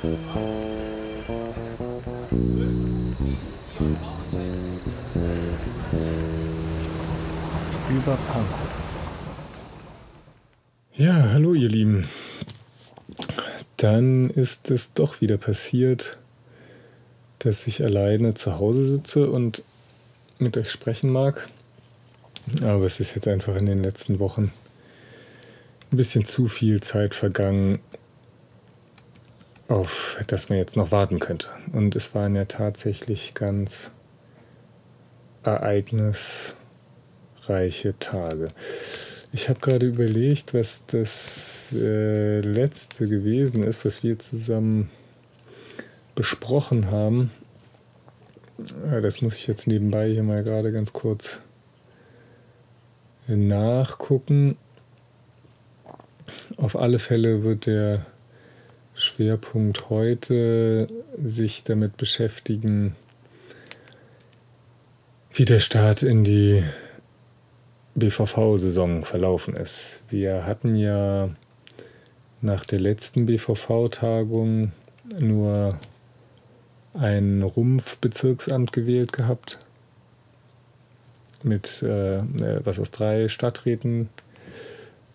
Über Pankow. Ja, hallo ihr Lieben. Dann ist es doch wieder passiert, dass ich alleine zu Hause sitze und mit euch sprechen mag. Aber es ist jetzt einfach in den letzten Wochen ein bisschen zu viel Zeit vergangen, auf das man jetzt noch warten könnte. Und es waren ja tatsächlich ganz ereignisreiche Tage. Ich habe gerade überlegt, was das äh, letzte gewesen ist, was wir zusammen besprochen haben. Das muss ich jetzt nebenbei hier mal gerade ganz kurz nachgucken. Auf alle Fälle wird der Schwerpunkt heute sich damit beschäftigen, wie der Start in die BVV-Saison verlaufen ist. Wir hatten ja nach der letzten BVV-Tagung nur ein Rumpfbezirksamt gewählt gehabt, mit äh, äh, was aus drei Stadträten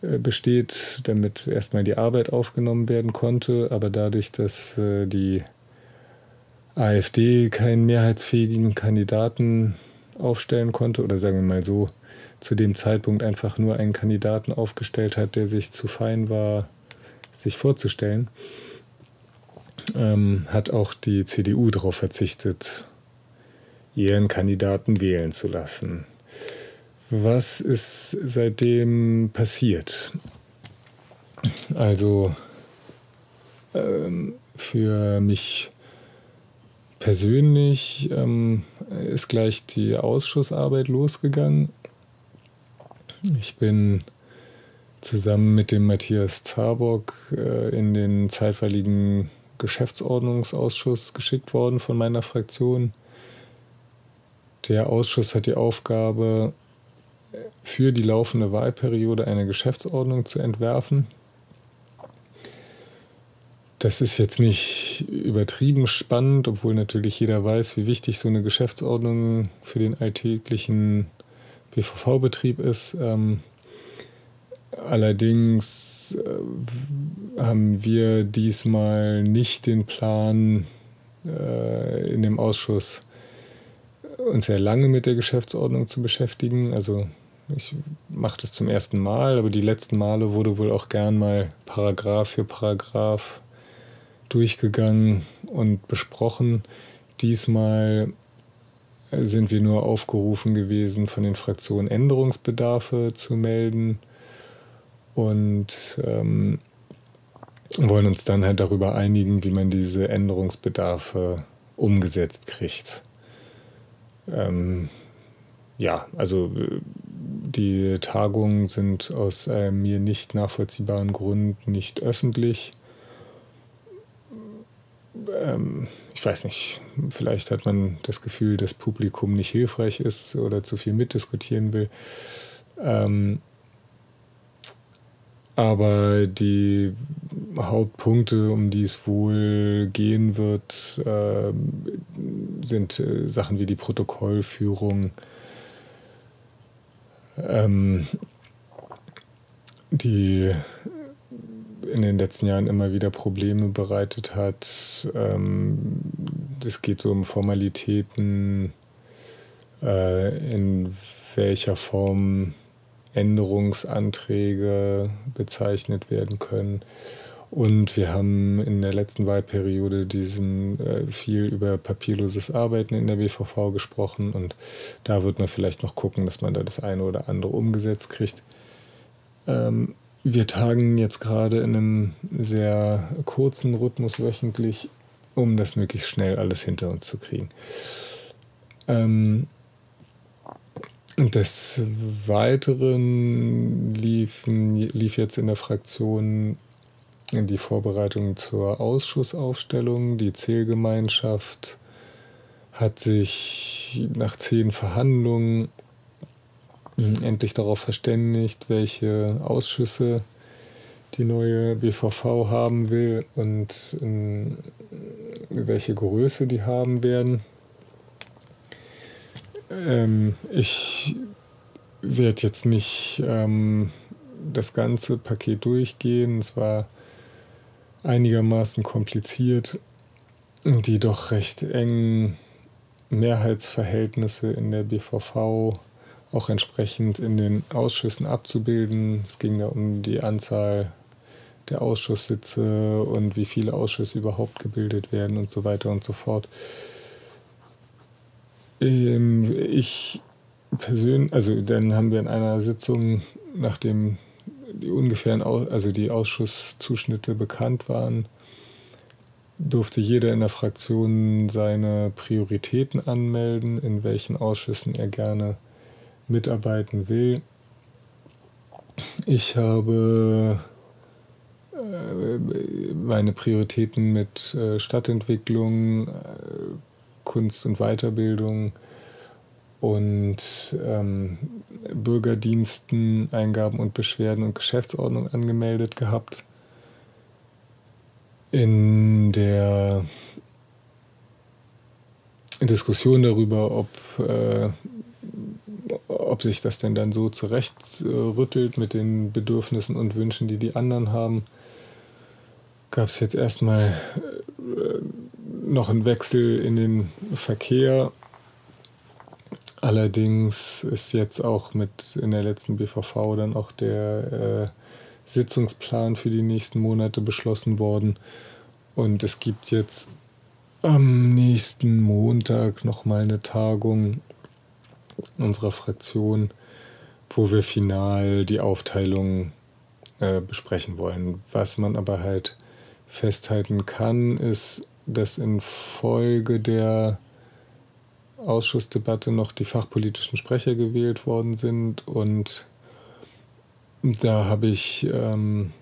besteht, damit erstmal die Arbeit aufgenommen werden konnte. Aber dadurch, dass äh, die AfD keinen mehrheitsfähigen Kandidaten aufstellen konnte, oder sagen wir mal so, zu dem Zeitpunkt einfach nur einen Kandidaten aufgestellt hat, der sich zu fein war, sich vorzustellen, ähm, hat auch die CDU darauf verzichtet, ihren Kandidaten wählen zu lassen. Was ist seitdem passiert? Also ähm, für mich persönlich ähm, ist gleich die Ausschussarbeit losgegangen. Ich bin zusammen mit dem Matthias Zabock äh, in den zeitweiligen Geschäftsordnungsausschuss geschickt worden von meiner Fraktion. Der Ausschuss hat die Aufgabe, für die laufende Wahlperiode eine Geschäftsordnung zu entwerfen. Das ist jetzt nicht übertrieben spannend, obwohl natürlich jeder weiß, wie wichtig so eine Geschäftsordnung für den alltäglichen BVV-Betrieb ist. Ähm, allerdings äh, haben wir diesmal nicht den Plan, äh, in dem Ausschuss uns sehr lange mit der Geschäftsordnung zu beschäftigen. Also ich mache das zum ersten Mal, aber die letzten Male wurde wohl auch gern mal Paragraph für Paragraph durchgegangen und besprochen. Diesmal sind wir nur aufgerufen gewesen, von den Fraktionen Änderungsbedarfe zu melden und ähm, wollen uns dann halt darüber einigen, wie man diese Änderungsbedarfe umgesetzt kriegt. Ähm, ja, also die Tagungen sind aus einem mir nicht nachvollziehbaren Grund nicht öffentlich. Ähm, ich weiß nicht, vielleicht hat man das Gefühl, dass Publikum nicht hilfreich ist oder zu viel mitdiskutieren will. Ähm, aber die Hauptpunkte, um die es wohl gehen wird, äh, sind äh, Sachen wie die Protokollführung, ähm, die in den letzten Jahren immer wieder Probleme bereitet hat. Ähm, es geht so um Formalitäten, äh, in welcher Form Änderungsanträge bezeichnet werden können. Und wir haben in der letzten Wahlperiode diesen äh, viel über papierloses Arbeiten in der BVV gesprochen und da wird man vielleicht noch gucken, dass man da das eine oder andere umgesetzt kriegt. Ähm, wir tagen jetzt gerade in einem sehr kurzen Rhythmus wöchentlich, um das möglichst schnell alles hinter uns zu kriegen. Ähm, des Weiteren liefen, lief jetzt in der Fraktion die Vorbereitung zur Ausschussaufstellung. Die Zählgemeinschaft hat sich nach zehn Verhandlungen endlich darauf verständigt, welche Ausschüsse die neue BVV haben will und in welche Größe die haben werden. Ähm, ich werde jetzt nicht ähm, das ganze Paket durchgehen. Es war einigermaßen kompliziert, die doch recht engen Mehrheitsverhältnisse in der BVV auch entsprechend in den Ausschüssen abzubilden. Es ging da um die Anzahl der Ausschusssitze und wie viele Ausschüsse überhaupt gebildet werden und so weiter und so fort. Ähm, ich persönlich, also dann haben wir in einer Sitzung, nachdem die ungefähren, also die Ausschusszuschnitte bekannt waren, durfte jeder in der Fraktion seine Prioritäten anmelden, in welchen Ausschüssen er gerne mitarbeiten will. Ich habe äh, meine Prioritäten mit äh, Stadtentwicklung, äh, Kunst und Weiterbildung und ähm, Bürgerdiensten, Eingaben und Beschwerden und Geschäftsordnung angemeldet gehabt. In der Diskussion darüber, ob, äh, ob sich das denn dann so zurechtrüttelt mit den Bedürfnissen und Wünschen, die die anderen haben, gab es jetzt erstmal äh, noch einen Wechsel in den Verkehr. Allerdings ist jetzt auch mit in der letzten BVV dann auch der äh, Sitzungsplan für die nächsten Monate beschlossen worden. Und es gibt jetzt am nächsten Montag nochmal eine Tagung unserer Fraktion, wo wir final die Aufteilung äh, besprechen wollen. Was man aber halt festhalten kann, ist, dass infolge der Ausschussdebatte noch die fachpolitischen Sprecher gewählt worden sind. Und da habe ich ähm,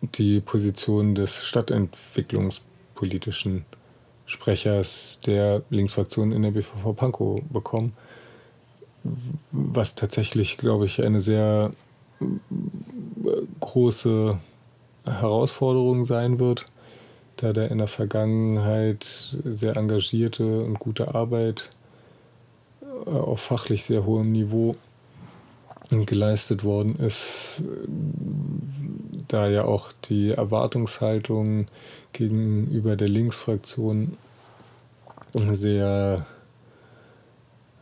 die Position des stadtentwicklungspolitischen Sprechers der Linksfraktion in der BVV Pankow bekommen, was tatsächlich, glaube ich, eine sehr äh, große Herausforderung sein wird, da der in der Vergangenheit sehr engagierte und gute Arbeit äh, auf fachlich sehr hohem Niveau geleistet worden ist, da ja auch die Erwartungshaltung gegenüber der Linksfraktion sehr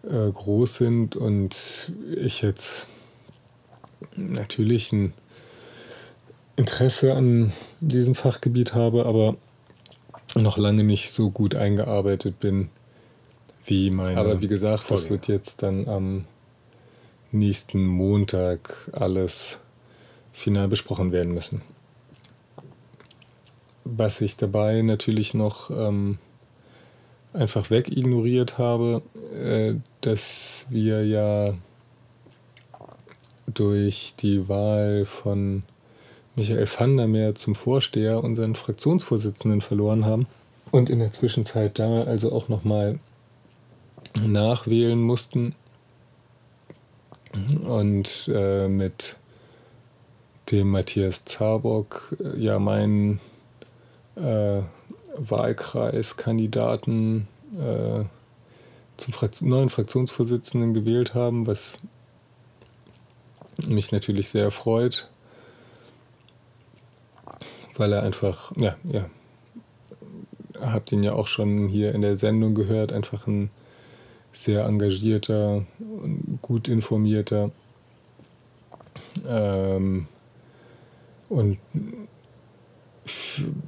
äh, groß sind und ich jetzt natürlich ein Interesse an diesem Fachgebiet habe, aber noch lange nicht so gut eingearbeitet bin wie meine. Aber wie gesagt, Vorgänger. das wird jetzt dann am nächsten Montag alles final besprochen werden müssen. Was ich dabei natürlich noch ähm, einfach wegignoriert habe, äh, dass wir ja durch die Wahl von Michael van der Meer zum Vorsteher unseren Fraktionsvorsitzenden verloren haben und in der Zwischenzeit da also auch nochmal nachwählen mussten. Und äh, mit dem Matthias Zabock äh, ja meinen äh, Wahlkreiskandidaten äh, zum Frakt neuen Fraktionsvorsitzenden gewählt haben, was mich natürlich sehr freut weil er einfach, ja, ja, habt ihn ja auch schon hier in der Sendung gehört, einfach ein sehr engagierter gut informierter ähm, und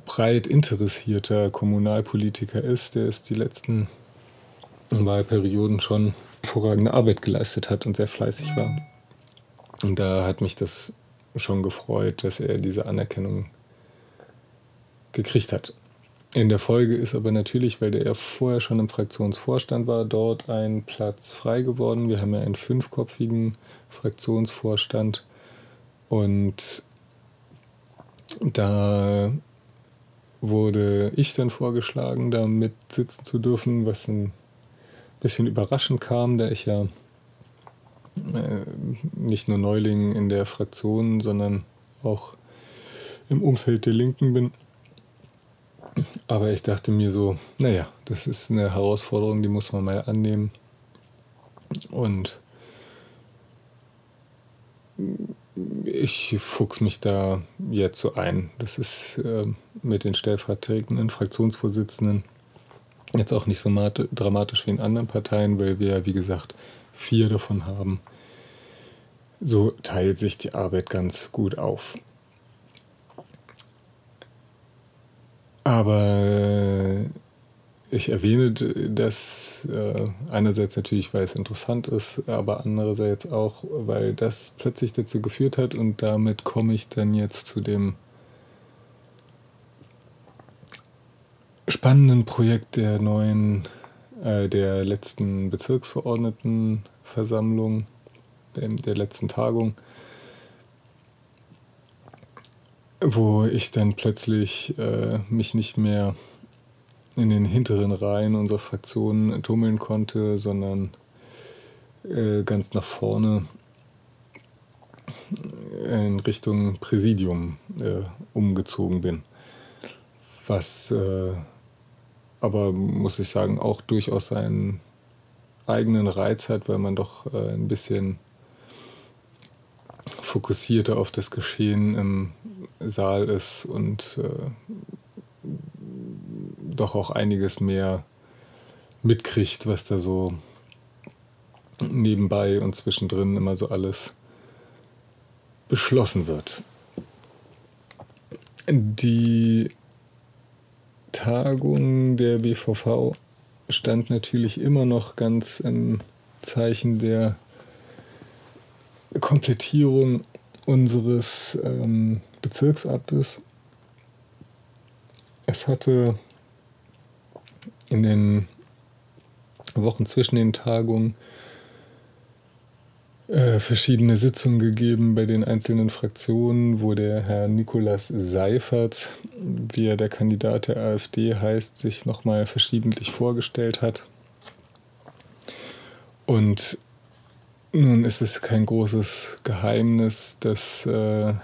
breit interessierter Kommunalpolitiker ist, der es die letzten Wahlperioden schon hervorragende Arbeit geleistet hat und sehr fleißig war. Und da hat mich das schon gefreut, dass er diese Anerkennung gekriegt hat. In der Folge ist aber natürlich, weil der ja vorher schon im Fraktionsvorstand war, dort ein Platz frei geworden. Wir haben ja einen fünfköpfigen Fraktionsvorstand und da wurde ich dann vorgeschlagen, da mit sitzen zu dürfen, was ein bisschen überraschend kam, da ich ja äh, nicht nur Neuling in der Fraktion, sondern auch im Umfeld der Linken bin. Aber ich dachte mir so, naja, das ist eine Herausforderung, die muss man mal annehmen. Und ich fuchs mich da jetzt so ein. Das ist äh, mit den stellvertretenden Fraktionsvorsitzenden jetzt auch nicht so dramatisch wie in anderen Parteien, weil wir, wie gesagt, vier davon haben. So teilt sich die Arbeit ganz gut auf. Aber ich erwähne das äh, einerseits natürlich, weil es interessant ist, aber andererseits auch, weil das plötzlich dazu geführt hat und damit komme ich dann jetzt zu dem spannenden Projekt der neuen, äh, der letzten Bezirksverordnetenversammlung, der, der letzten Tagung, wo ich dann plötzlich äh, mich nicht mehr in den hinteren Reihen unserer Fraktion tummeln konnte, sondern äh, ganz nach vorne in Richtung Präsidium äh, umgezogen bin. Was äh, aber, muss ich sagen, auch durchaus seinen eigenen Reiz hat, weil man doch äh, ein bisschen fokussierter auf das Geschehen im Saal ist und äh, doch auch einiges mehr mitkriegt, was da so nebenbei und zwischendrin immer so alles beschlossen wird. Die Tagung der BVV stand natürlich immer noch ganz im Zeichen der Komplettierung unseres ähm, Bezirksamtes. Es hatte in den Wochen zwischen den Tagungen äh, verschiedene Sitzungen gegeben bei den einzelnen Fraktionen, wo der Herr Nikolas Seifert, wie er der Kandidat der AfD heißt, sich nochmal verschiedentlich vorgestellt hat. Und nun ist es kein großes Geheimnis, dass äh,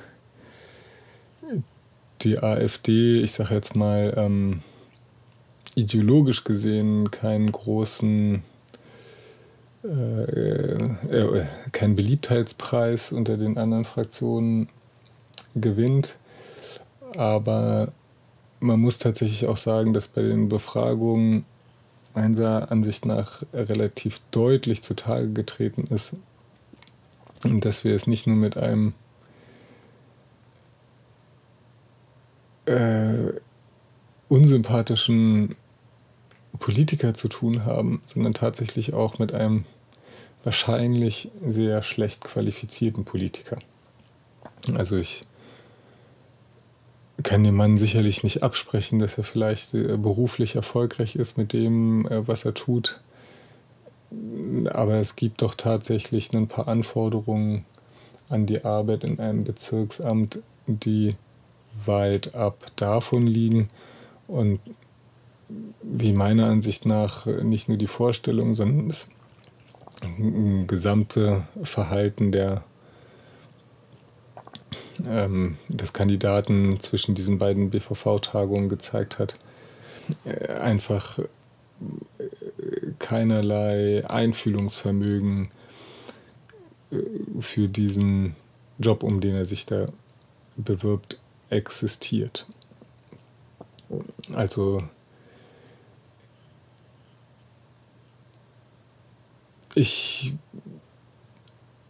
die AfD, ich sage jetzt mal, ähm, ideologisch gesehen keinen großen, äh, äh, keinen Beliebtheitspreis unter den anderen Fraktionen gewinnt. Aber man muss tatsächlich auch sagen, dass bei den Befragungen meiner Ansicht nach relativ deutlich zutage getreten ist, dass wir es nicht nur mit einem äh, unsympathischen Politiker zu tun haben, sondern tatsächlich auch mit einem wahrscheinlich sehr schlecht qualifizierten Politiker. Also ich kann dem Mann sicherlich nicht absprechen, dass er vielleicht äh, beruflich erfolgreich ist mit dem, äh, was er tut. Aber es gibt doch tatsächlich ein paar Anforderungen an die Arbeit in einem Bezirksamt, die weit ab davon liegen. Und wie meiner Ansicht nach nicht nur die Vorstellung, sondern das gesamte Verhalten der, ähm, des Kandidaten zwischen diesen beiden BVV-Tagungen gezeigt hat, äh, einfach äh, keinerlei Einfühlungsvermögen äh, für diesen Job, um den er sich da bewirbt, existiert. Also ich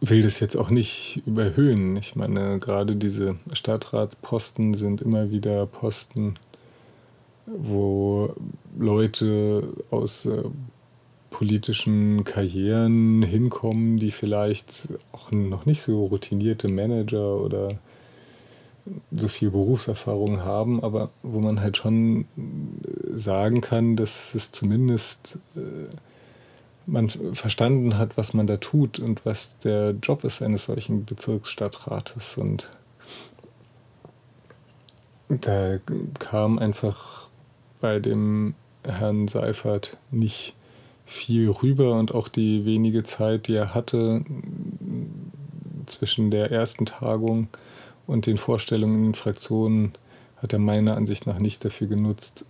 will das jetzt auch nicht überhöhen. Ich meine, gerade diese Stadtratsposten sind immer wieder Posten, wo Leute aus äh, politischen Karrieren hinkommen, die vielleicht auch noch nicht so routinierte Manager oder so viel Berufserfahrung haben, aber wo man halt schon sagen kann, dass es zumindest äh, man verstanden hat, was man da tut und was der Job ist eines solchen Bezirksstadtrates. Und da kam einfach bei dem Herrn Seifert nicht viel rüber und auch die wenige Zeit, die er hatte zwischen der ersten Tagung und den Vorstellungen in den Fraktionen, hat er meiner Ansicht nach nicht dafür genutzt,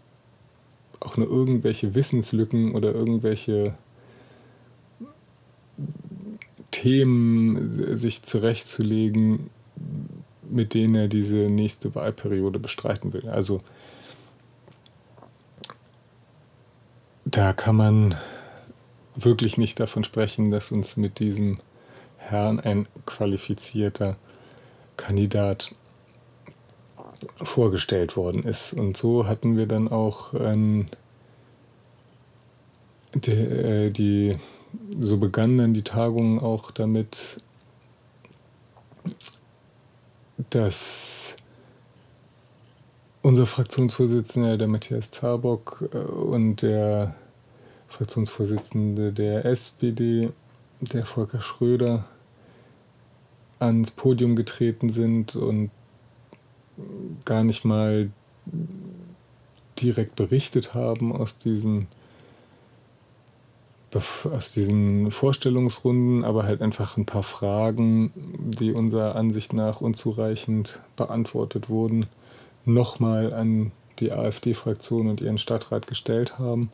auch nur irgendwelche Wissenslücken oder irgendwelche Themen sich zurechtzulegen, mit denen er diese nächste Wahlperiode bestreiten will. Also da kann man wirklich nicht davon sprechen, dass uns mit diesem Herrn ein qualifizierter Kandidat vorgestellt worden ist. Und so hatten wir dann auch ähm, die, äh, die, so begannen dann die Tagungen auch damit, dass unser Fraktionsvorsitzender, der Matthias Zabock äh, und der Fraktionsvorsitzende der SPD, der Volker Schröder, ans Podium getreten sind und gar nicht mal direkt berichtet haben aus diesen, aus diesen Vorstellungsrunden, aber halt einfach ein paar Fragen, die unserer Ansicht nach unzureichend beantwortet wurden, nochmal an die AfD-Fraktion und ihren Stadtrat gestellt haben.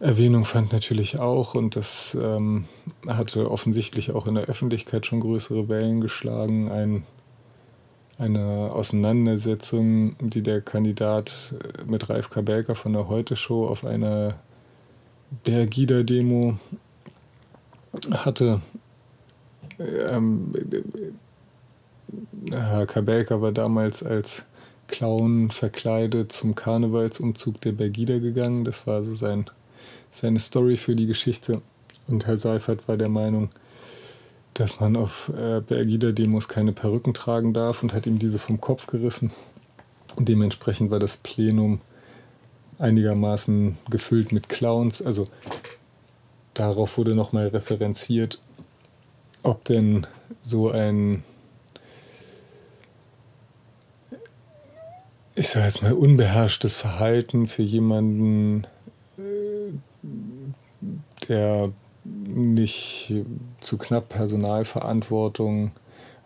Erwähnung fand natürlich auch, und das ähm, hatte offensichtlich auch in der Öffentlichkeit schon größere Wellen geschlagen, ein, eine Auseinandersetzung, die der Kandidat mit Ralf Kabelka von der Heute-Show auf einer Bergida-Demo hatte. Ähm, Herr Kabelka war damals als Clown verkleidet zum Karnevalsumzug der Bergida gegangen. Das war so sein seine Story für die Geschichte. Und Herr Seifert war der Meinung, dass man auf äh, Bergida-Demos keine Perücken tragen darf und hat ihm diese vom Kopf gerissen. Und dementsprechend war das Plenum einigermaßen gefüllt mit Clowns. Also darauf wurde nochmal referenziert, ob denn so ein, ich sage jetzt mal, unbeherrschtes Verhalten für jemanden, der nicht zu knapp Personalverantwortung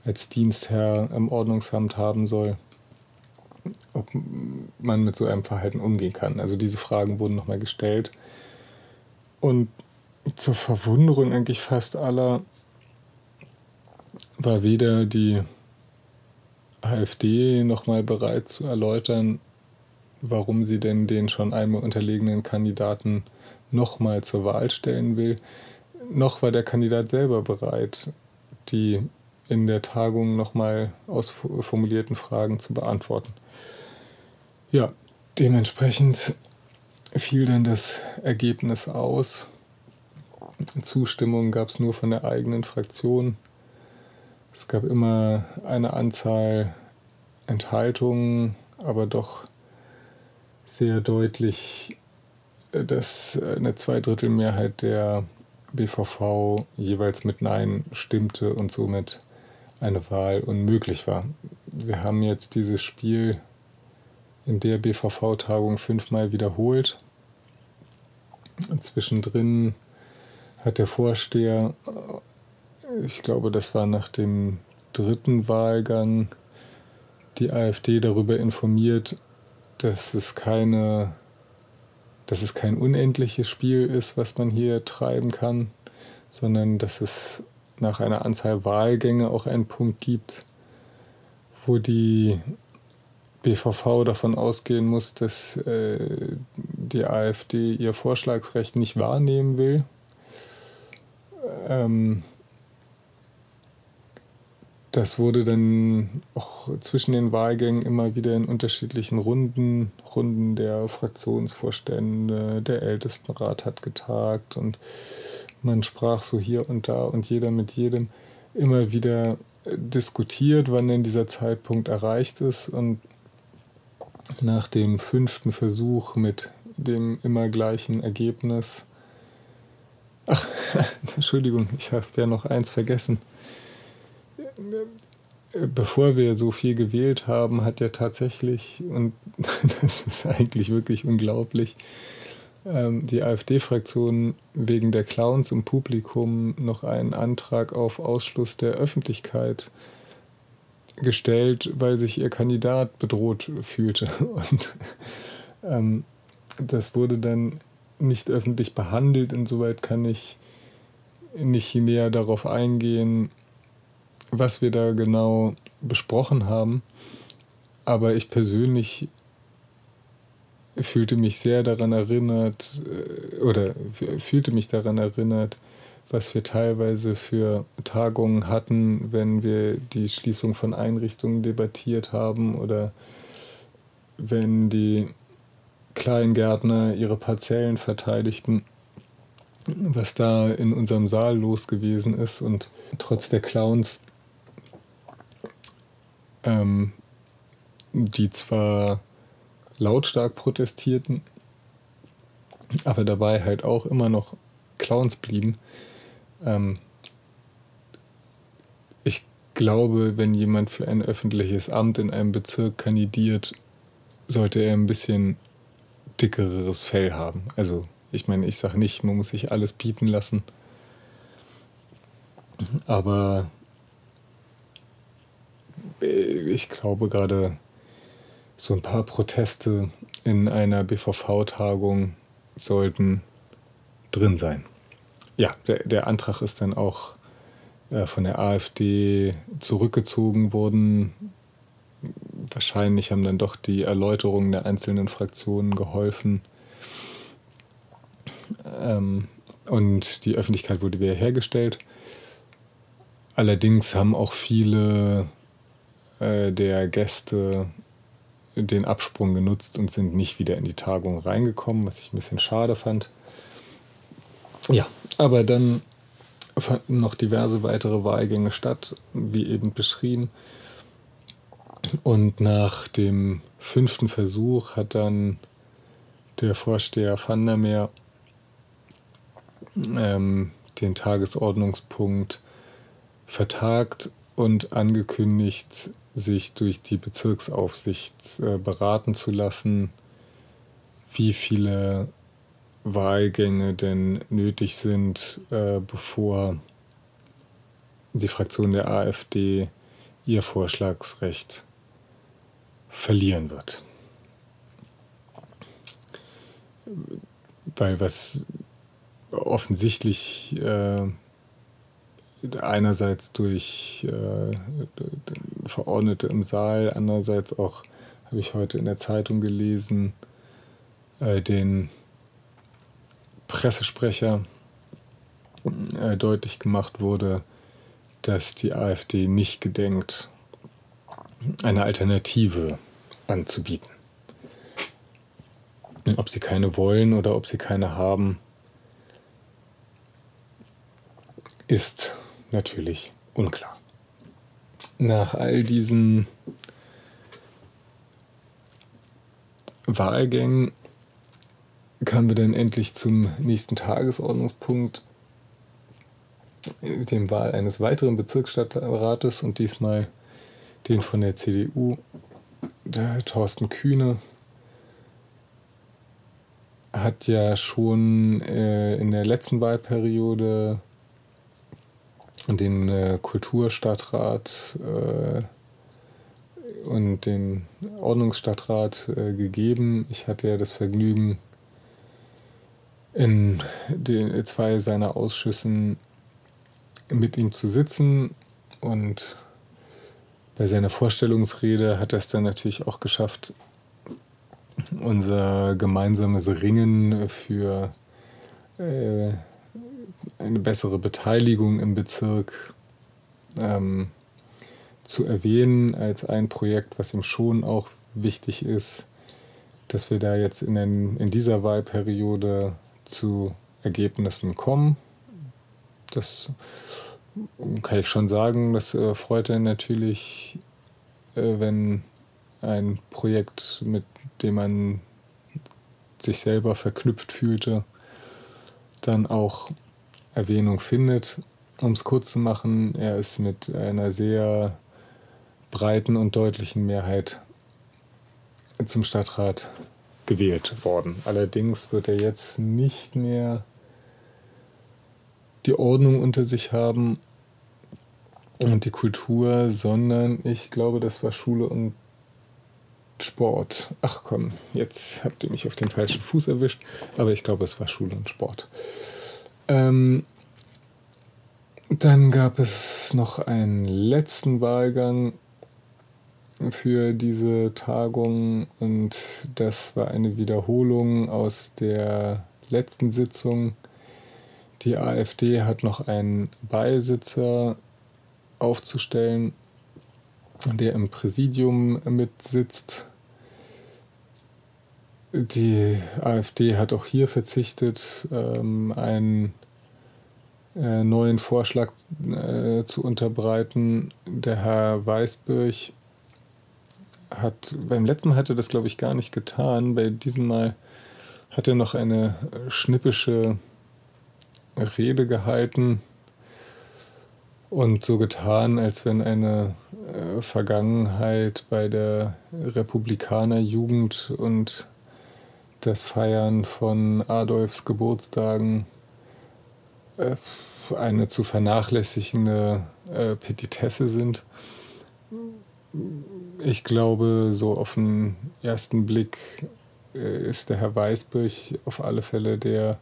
als Dienstherr im Ordnungsamt haben soll, ob man mit so einem Verhalten umgehen kann. Also diese Fragen wurden nochmal gestellt. Und zur Verwunderung eigentlich fast aller war weder die AfD nochmal bereit zu erläutern, warum sie denn den schon einmal unterlegenen Kandidaten nochmal zur Wahl stellen will, noch war der Kandidat selber bereit, die in der Tagung nochmal ausformulierten Fragen zu beantworten. Ja, dementsprechend fiel dann das Ergebnis aus. Zustimmung gab es nur von der eigenen Fraktion. Es gab immer eine Anzahl Enthaltungen, aber doch sehr deutlich dass eine Zweidrittelmehrheit der BVV jeweils mit Nein stimmte und somit eine Wahl unmöglich war. Wir haben jetzt dieses Spiel in der BVV-Tagung fünfmal wiederholt. Zwischendrin hat der Vorsteher, ich glaube, das war nach dem dritten Wahlgang, die AfD darüber informiert, dass es keine dass es kein unendliches Spiel ist, was man hier treiben kann, sondern dass es nach einer Anzahl Wahlgänge auch einen Punkt gibt, wo die BVV davon ausgehen muss, dass äh, die AfD ihr Vorschlagsrecht nicht wahrnehmen will. Ähm, das wurde dann auch zwischen den Wahlgängen immer wieder in unterschiedlichen Runden, Runden der Fraktionsvorstände, der Ältestenrat hat getagt und man sprach so hier und da und jeder mit jedem immer wieder diskutiert, wann denn dieser Zeitpunkt erreicht ist und nach dem fünften Versuch mit dem immer gleichen Ergebnis. Ach, Entschuldigung, ich habe ja noch eins vergessen bevor wir so viel gewählt haben, hat er tatsächlich, und das ist eigentlich wirklich unglaublich, ähm, die AfD-Fraktion wegen der Clowns im Publikum noch einen Antrag auf Ausschluss der Öffentlichkeit gestellt, weil sich ihr Kandidat bedroht fühlte. Und ähm, das wurde dann nicht öffentlich behandelt. Insoweit kann ich nicht näher darauf eingehen, was wir da genau besprochen haben. Aber ich persönlich fühlte mich sehr daran erinnert äh, oder fühlte mich daran erinnert, was wir teilweise für Tagungen hatten, wenn wir die Schließung von Einrichtungen debattiert haben oder wenn die Kleingärtner ihre Parzellen verteidigten, was da in unserem Saal los gewesen ist und trotz der Clowns, ähm, die zwar lautstark protestierten, aber dabei halt auch immer noch Clowns blieben. Ähm, ich glaube, wenn jemand für ein öffentliches Amt in einem Bezirk kandidiert, sollte er ein bisschen dickeres Fell haben. Also ich meine, ich sage nicht, man muss sich alles bieten lassen. Aber ich glaube gerade so ein paar Proteste in einer BVV-Tagung sollten drin sein. Ja, der, der Antrag ist dann auch äh, von der AfD zurückgezogen worden. Wahrscheinlich haben dann doch die Erläuterungen der einzelnen Fraktionen geholfen. Ähm, und die Öffentlichkeit wurde wiederhergestellt. Allerdings haben auch viele äh, der Gäste den Absprung genutzt und sind nicht wieder in die Tagung reingekommen, was ich ein bisschen schade fand. Ja, aber dann fanden noch diverse weitere Wahlgänge statt, wie eben beschrieben. Und nach dem fünften Versuch hat dann der Vorsteher Van der Meer ähm, den Tagesordnungspunkt vertagt und angekündigt, sich durch die Bezirksaufsicht äh, beraten zu lassen, wie viele Wahlgänge denn nötig sind, äh, bevor die Fraktion der AfD ihr Vorschlagsrecht verlieren wird. Weil was offensichtlich äh, einerseits durch äh, Verordnete im Saal, andererseits auch, habe ich heute in der Zeitung gelesen, äh, den Pressesprecher äh, deutlich gemacht wurde, dass die AfD nicht gedenkt, eine Alternative anzubieten. Ob sie keine wollen oder ob sie keine haben, ist natürlich unklar. Nach all diesen Wahlgängen kamen wir dann endlich zum nächsten Tagesordnungspunkt, dem Wahl eines weiteren Bezirksstadtrates und diesmal den von der CDU, der Thorsten Kühne, hat ja schon äh, in der letzten Wahlperiode den äh, Kulturstadtrat äh, und den Ordnungsstadtrat äh, gegeben. Ich hatte ja das Vergnügen, in den zwei seiner Ausschüssen mit ihm zu sitzen und bei seiner Vorstellungsrede hat er es dann natürlich auch geschafft, unser gemeinsames Ringen für äh, eine bessere Beteiligung im Bezirk ähm, zu erwähnen als ein Projekt, was ihm schon auch wichtig ist, dass wir da jetzt in, den, in dieser Wahlperiode zu Ergebnissen kommen. Das kann ich schon sagen, das äh, freut er natürlich, äh, wenn ein Projekt, mit dem man sich selber verknüpft fühlte, dann auch Erwähnung findet. Um es kurz zu machen, er ist mit einer sehr breiten und deutlichen Mehrheit zum Stadtrat gewählt worden. Allerdings wird er jetzt nicht mehr die Ordnung unter sich haben und die Kultur, sondern ich glaube, das war Schule und Sport. Ach komm, jetzt habt ihr mich auf den falschen Fuß erwischt, aber ich glaube, es war Schule und Sport. Ähm, dann gab es noch einen letzten Wahlgang für diese Tagung und das war eine Wiederholung aus der letzten Sitzung. Die AfD hat noch einen Beisitzer aufzustellen, der im Präsidium mitsitzt. Die AfD hat auch hier verzichtet, ähm, einen äh, neuen Vorschlag äh, zu unterbreiten. Der Herr Weißbürch hat, beim letzten Mal hat er das glaube ich gar nicht getan, bei diesem Mal hat er noch eine schnippische Rede gehalten und so getan, als wenn eine äh, Vergangenheit bei der Republikanerjugend und das Feiern von Adolfs Geburtstagen äh, eine zu vernachlässigende äh, Petitesse sind. Ich glaube, so auf den ersten Blick äh, ist der Herr Weißbürch auf alle Fälle der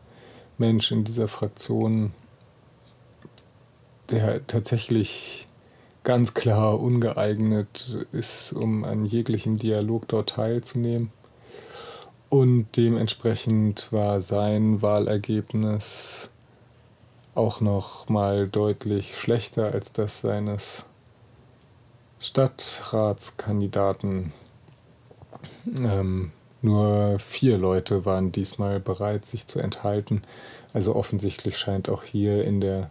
Mensch in dieser Fraktion, der tatsächlich ganz klar ungeeignet ist, um an jeglichem Dialog dort teilzunehmen. Und dementsprechend war sein Wahlergebnis auch noch mal deutlich schlechter als das seines Stadtratskandidaten. Ähm, nur vier Leute waren diesmal bereit, sich zu enthalten. Also offensichtlich scheint auch hier in der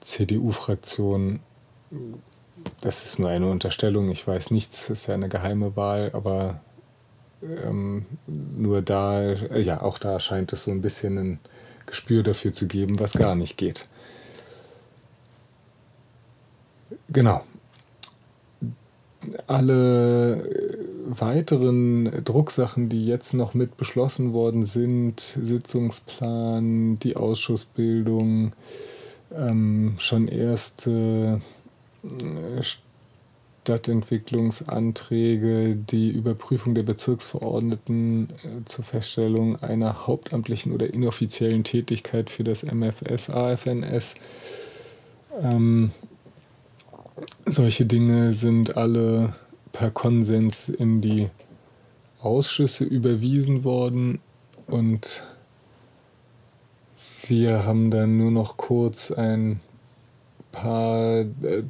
CDU-Fraktion, das ist nur eine Unterstellung, ich weiß nichts, es ist ja eine geheime Wahl, aber ähm, nur da, äh, ja, auch da scheint es so ein bisschen ein Gespür dafür zu geben, was gar nicht geht. Genau. Alle weiteren Drucksachen, die jetzt noch mit beschlossen worden sind, Sitzungsplan, die Ausschussbildung, ähm, schon erste äh, Stadtentwicklungsanträge, die Überprüfung der Bezirksverordneten äh, zur Feststellung einer hauptamtlichen oder inoffiziellen Tätigkeit für das MFS, AFNS. Ähm, solche Dinge sind alle per Konsens in die Ausschüsse überwiesen worden und wir haben dann nur noch kurz ein paar äh,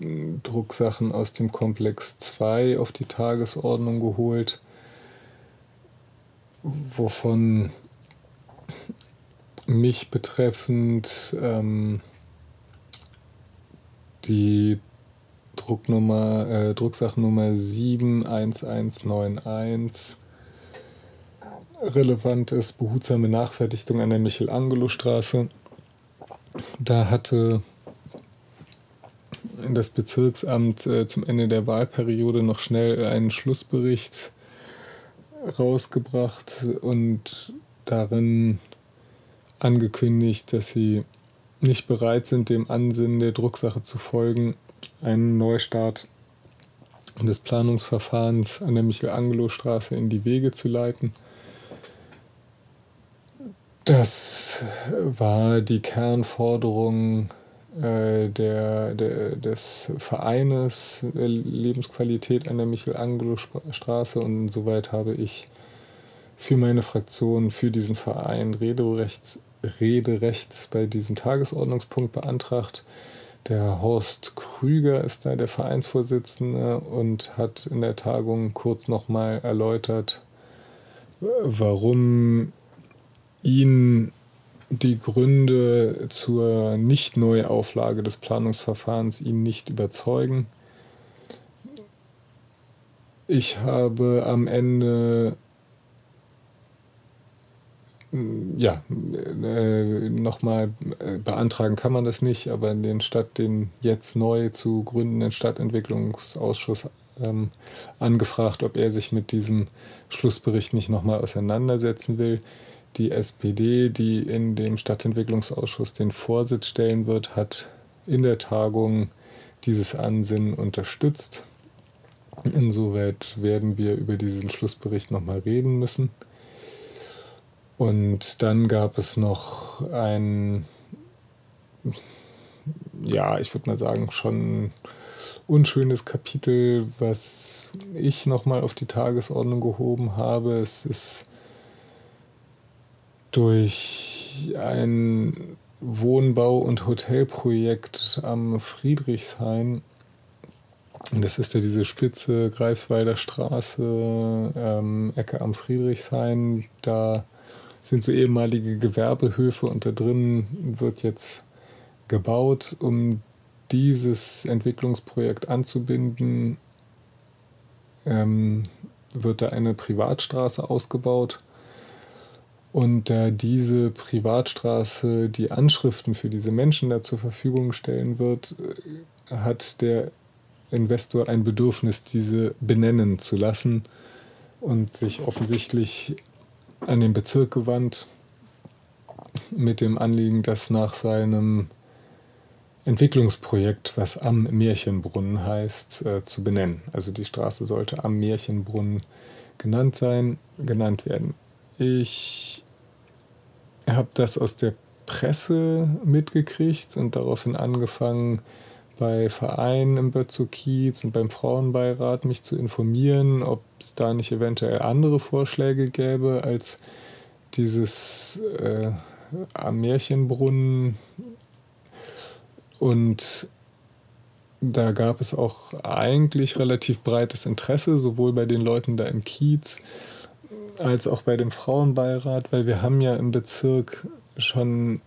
Drucksachen aus dem Komplex 2 auf die Tagesordnung geholt, wovon mich betreffend ähm, die Drucknummer, äh, Drucksachnummer 71191 relevant ist, behutsame Nachfertigung an der Michelangelo-Straße. Da hatte das Bezirksamt äh, zum Ende der Wahlperiode noch schnell einen Schlussbericht rausgebracht und darin angekündigt, dass sie nicht bereit sind, dem Ansinnen der Drucksache zu folgen, einen Neustart des Planungsverfahrens an der Michelangelo-Straße in die Wege zu leiten. Das war die Kernforderung der, der, des Vereines äh, Lebensqualität an der Michelangelo-Straße und soweit habe ich für meine Fraktion, für diesen Verein Rederechts, Rederechts bei diesem Tagesordnungspunkt beantragt. Der Horst Krüger ist da der Vereinsvorsitzende und hat in der Tagung kurz nochmal erläutert, warum ihn die Gründe zur Nicht-Neuauflage des Planungsverfahrens ihn nicht überzeugen. Ich habe am Ende ja, äh, nochmal äh, beantragen kann man das nicht, aber den Stadt, den jetzt neu zu gründenden Stadtentwicklungsausschuss ähm, angefragt, ob er sich mit diesem Schlussbericht nicht nochmal auseinandersetzen will. Die SPD, die in dem Stadtentwicklungsausschuss den Vorsitz stellen wird, hat in der Tagung dieses Ansinnen unterstützt. Insoweit werden wir über diesen Schlussbericht nochmal reden müssen. Und dann gab es noch ein, ja, ich würde mal sagen, schon unschönes Kapitel, was ich nochmal auf die Tagesordnung gehoben habe. Es ist durch ein Wohnbau- und Hotelprojekt am Friedrichshain. Das ist ja diese spitze Greifswalder Straße, ähm, Ecke am Friedrichshain. Da sind so ehemalige Gewerbehöfe und da drin wird jetzt gebaut, um dieses Entwicklungsprojekt anzubinden. Ähm, wird da eine Privatstraße ausgebaut und da diese Privatstraße die Anschriften für diese Menschen da zur Verfügung stellen wird, äh, hat der Investor ein Bedürfnis, diese benennen zu lassen und sich offensichtlich an den Bezirk gewandt mit dem Anliegen, dass nach seinem Entwicklungsprojekt, was am Märchenbrunnen heißt, äh, zu benennen. Also die Straße sollte am Märchenbrunnen genannt sein, genannt werden. Ich habe das aus der Presse mitgekriegt und daraufhin angefangen, bei Vereinen im Bötzow-Kiez und beim Frauenbeirat mich zu informieren, ob es da nicht eventuell andere Vorschläge gäbe als dieses äh, am Märchenbrunnen. Und da gab es auch eigentlich relativ breites Interesse, sowohl bei den Leuten da im Kiez als auch bei dem Frauenbeirat, weil wir haben ja im Bezirk schon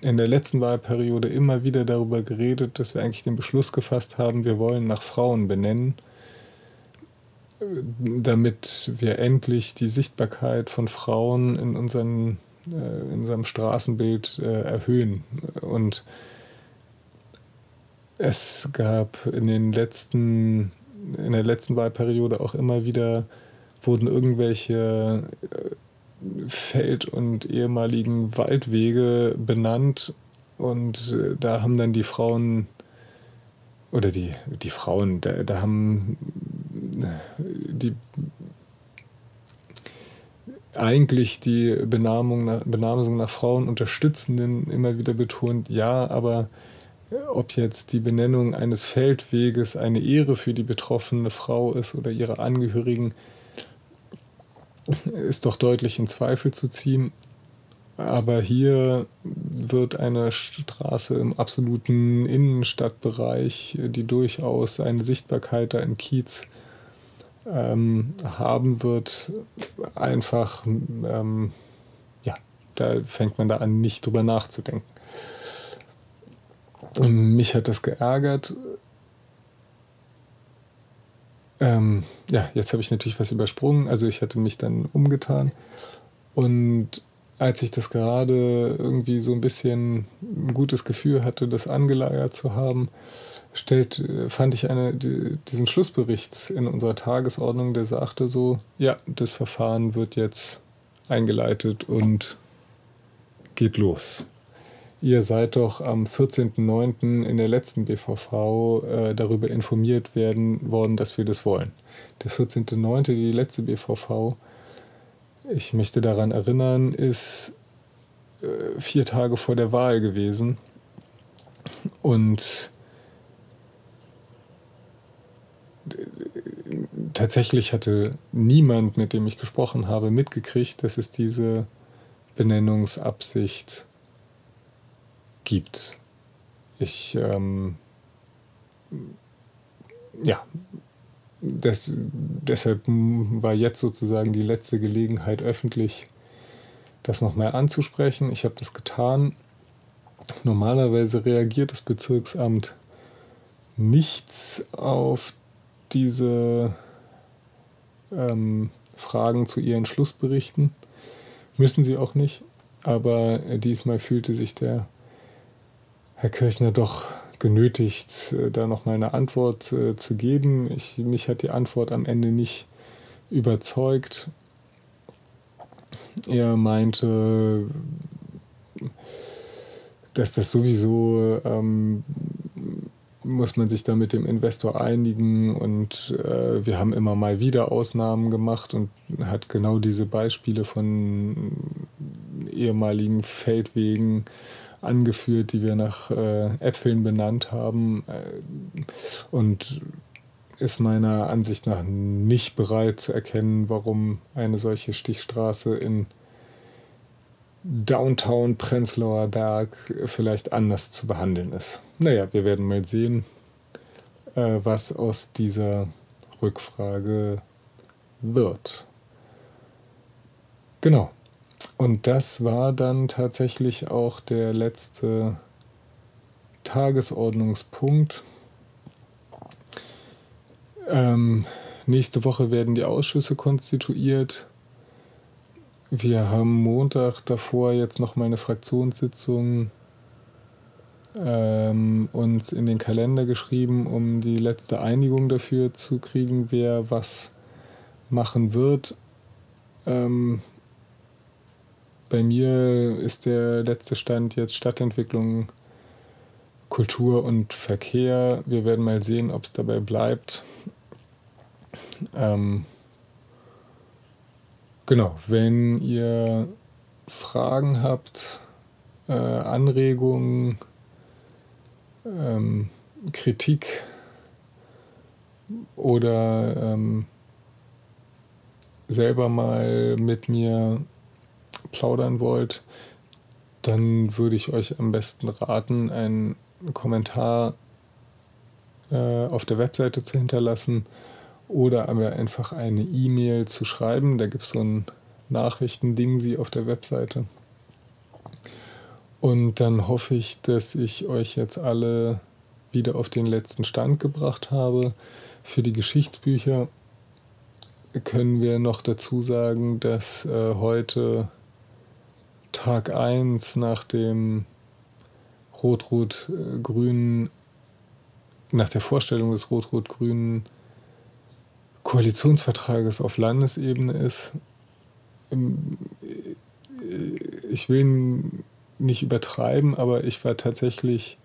in der letzten Wahlperiode immer wieder darüber geredet, dass wir eigentlich den Beschluss gefasst haben, wir wollen nach Frauen benennen, damit wir endlich die Sichtbarkeit von Frauen in, unseren, äh, in unserem Straßenbild äh, erhöhen. Und es gab in den letzten, in der letzten Wahlperiode auch immer wieder wurden irgendwelche äh, Feld- und ehemaligen Waldwege benannt und äh, da haben dann die Frauen oder die, die Frauen, da, da haben äh, die eigentlich die Benamung nach, Benamung nach Frauen Unterstützenden immer wieder betont, ja, aber ob jetzt die Benennung eines Feldweges eine Ehre für die betroffene Frau ist oder ihre Angehörigen, ist doch deutlich in Zweifel zu ziehen. Aber hier wird eine Straße im absoluten Innenstadtbereich, die durchaus eine Sichtbarkeit da im Kiez ähm, haben wird, einfach, ähm, ja, da fängt man da an, nicht drüber nachzudenken. Mich hat das geärgert, ähm, ja, jetzt habe ich natürlich was übersprungen. Also ich hatte mich dann umgetan. Und als ich das gerade irgendwie so ein bisschen ein gutes Gefühl hatte, das angeleiert zu haben, stellt, fand ich eine, die, diesen Schlussbericht in unserer Tagesordnung, der sagte so, ja, das Verfahren wird jetzt eingeleitet und geht los ihr seid doch am 14.09. in der letzten BVV äh, darüber informiert werden worden, dass wir das wollen. Der 14.09., die letzte BVV, ich möchte daran erinnern, ist äh, vier Tage vor der Wahl gewesen. Und tatsächlich hatte niemand, mit dem ich gesprochen habe, mitgekriegt, dass es diese Benennungsabsicht gibt. Ich, ähm, ja, das, deshalb war jetzt sozusagen die letzte Gelegenheit, öffentlich das nochmal anzusprechen. Ich habe das getan. Normalerweise reagiert das Bezirksamt nichts auf diese ähm, Fragen zu ihren Schlussberichten. Müssen sie auch nicht. Aber diesmal fühlte sich der Herr Kirchner doch genötigt, äh, da nochmal eine Antwort äh, zu geben. Ich, mich hat die Antwort am Ende nicht überzeugt. Er meinte, dass das sowieso ähm, muss man sich da mit dem Investor einigen und äh, wir haben immer mal wieder Ausnahmen gemacht und hat genau diese Beispiele von ehemaligen Feldwegen angeführt, die wir nach äh, Äpfeln benannt haben äh, und ist meiner Ansicht nach nicht bereit zu erkennen, warum eine solche Stichstraße in Downtown Prenzlauer Berg vielleicht anders zu behandeln ist. Naja, wir werden mal sehen, äh, was aus dieser Rückfrage wird. Genau. Und das war dann tatsächlich auch der letzte Tagesordnungspunkt. Ähm, nächste Woche werden die Ausschüsse konstituiert. Wir haben Montag davor jetzt noch mal eine Fraktionssitzung ähm, uns in den Kalender geschrieben, um die letzte Einigung dafür zu kriegen, wer was machen wird. Ähm, bei mir ist der letzte Stand jetzt Stadtentwicklung, Kultur und Verkehr. Wir werden mal sehen, ob es dabei bleibt. Ähm, Genau, wenn ihr Fragen habt, äh, Anregungen, ähm, Kritik oder ähm, selber mal mit mir plaudern wollt, dann würde ich euch am besten raten, einen Kommentar äh, auf der Webseite zu hinterlassen oder aber einfach eine E-Mail zu schreiben. Da gibt es so ein Nachrichtending sie auf der Webseite. Und dann hoffe ich, dass ich euch jetzt alle wieder auf den letzten Stand gebracht habe. Für die Geschichtsbücher können wir noch dazu sagen, dass äh, heute Tag 1 nach dem Rot-Rot-Grünen, nach der Vorstellung des Rot-Rot-Grünen Koalitionsvertrages auf Landesebene ist. Ähm, ich will nicht übertreiben, aber ich war tatsächlich,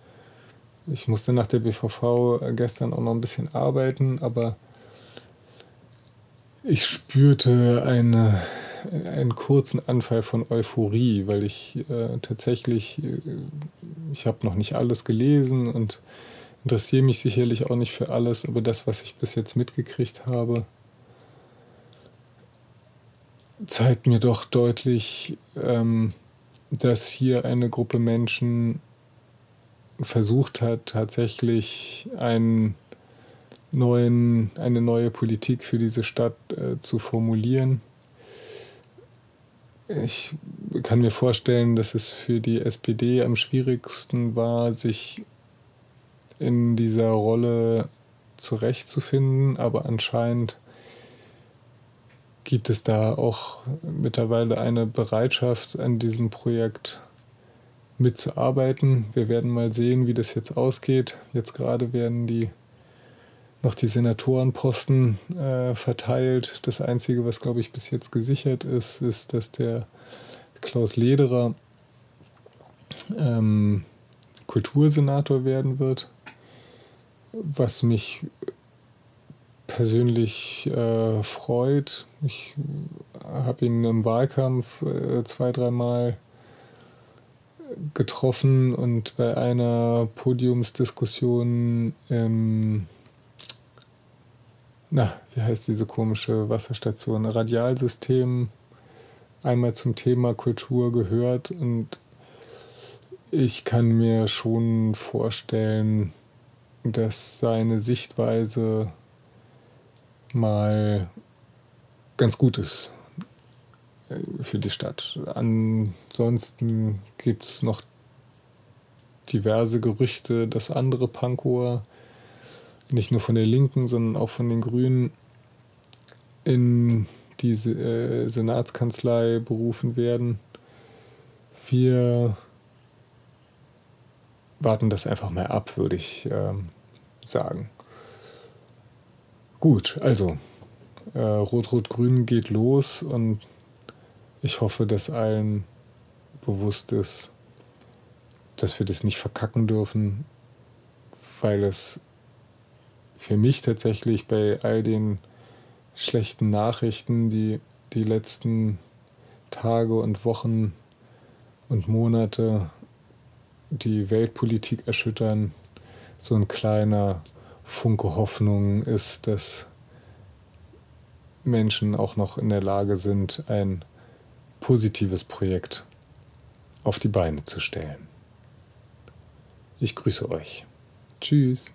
ich musste nach der BVV gestern auch noch ein bisschen arbeiten, aber ich spürte eine, einen kurzen Anfall von Euphorie, weil ich äh, tatsächlich, äh, ich habe noch nicht alles gelesen und interessiere mich sicherlich auch nicht für alles, aber das, was ich bis jetzt mitgekriegt habe, zeigt mir doch deutlich, ähm, dass hier eine Gruppe Menschen versucht hat, tatsächlich einen neuen, eine neue Politik für diese Stadt äh, zu formulieren. Ich kann mir vorstellen, dass es für die SPD am schwierigsten war, sich in dieser Rolle zurechtzufinden, aber anscheinend gibt es da auch mittlerweile eine Bereitschaft, an diesem Projekt mitzuarbeiten. Wir werden mal sehen, wie das jetzt ausgeht. Jetzt gerade werden die noch die Senatorenposten äh, verteilt. Das Einzige, was, glaube ich, bis jetzt gesichert ist, ist, dass der Klaus Lederer ähm, Kultursenator werden wird was mich persönlich äh, freut. Ich habe ihn im Wahlkampf äh, zwei, dreimal getroffen und bei einer Podiumsdiskussion im, na, wie heißt diese komische Wasserstation, Radialsystem, einmal zum Thema Kultur gehört und ich kann mir schon vorstellen, dass seine Sichtweise mal ganz gut ist äh, für die Stadt. Ansonsten gibt es noch diverse Gerüchte, dass andere Pankower, nicht nur von der Linken, sondern auch von den Grünen, in diese äh, Senatskanzlei berufen werden. Wir warten das einfach mal ab, würde ich ähm, sagen. Gut, also äh, Rot-Rot-Grün geht los und ich hoffe, dass allen bewusst ist, dass wir das nicht verkacken dürfen, weil es für mich tatsächlich bei all den schlechten Nachrichten, die die letzten Tage und Wochen und Monate die Weltpolitik erschüttern, so ein kleiner Funke Hoffnung ist, dass Menschen auch noch in der Lage sind, ein positives Projekt auf die Beine zu stellen. Ich grüße euch. Tschüss.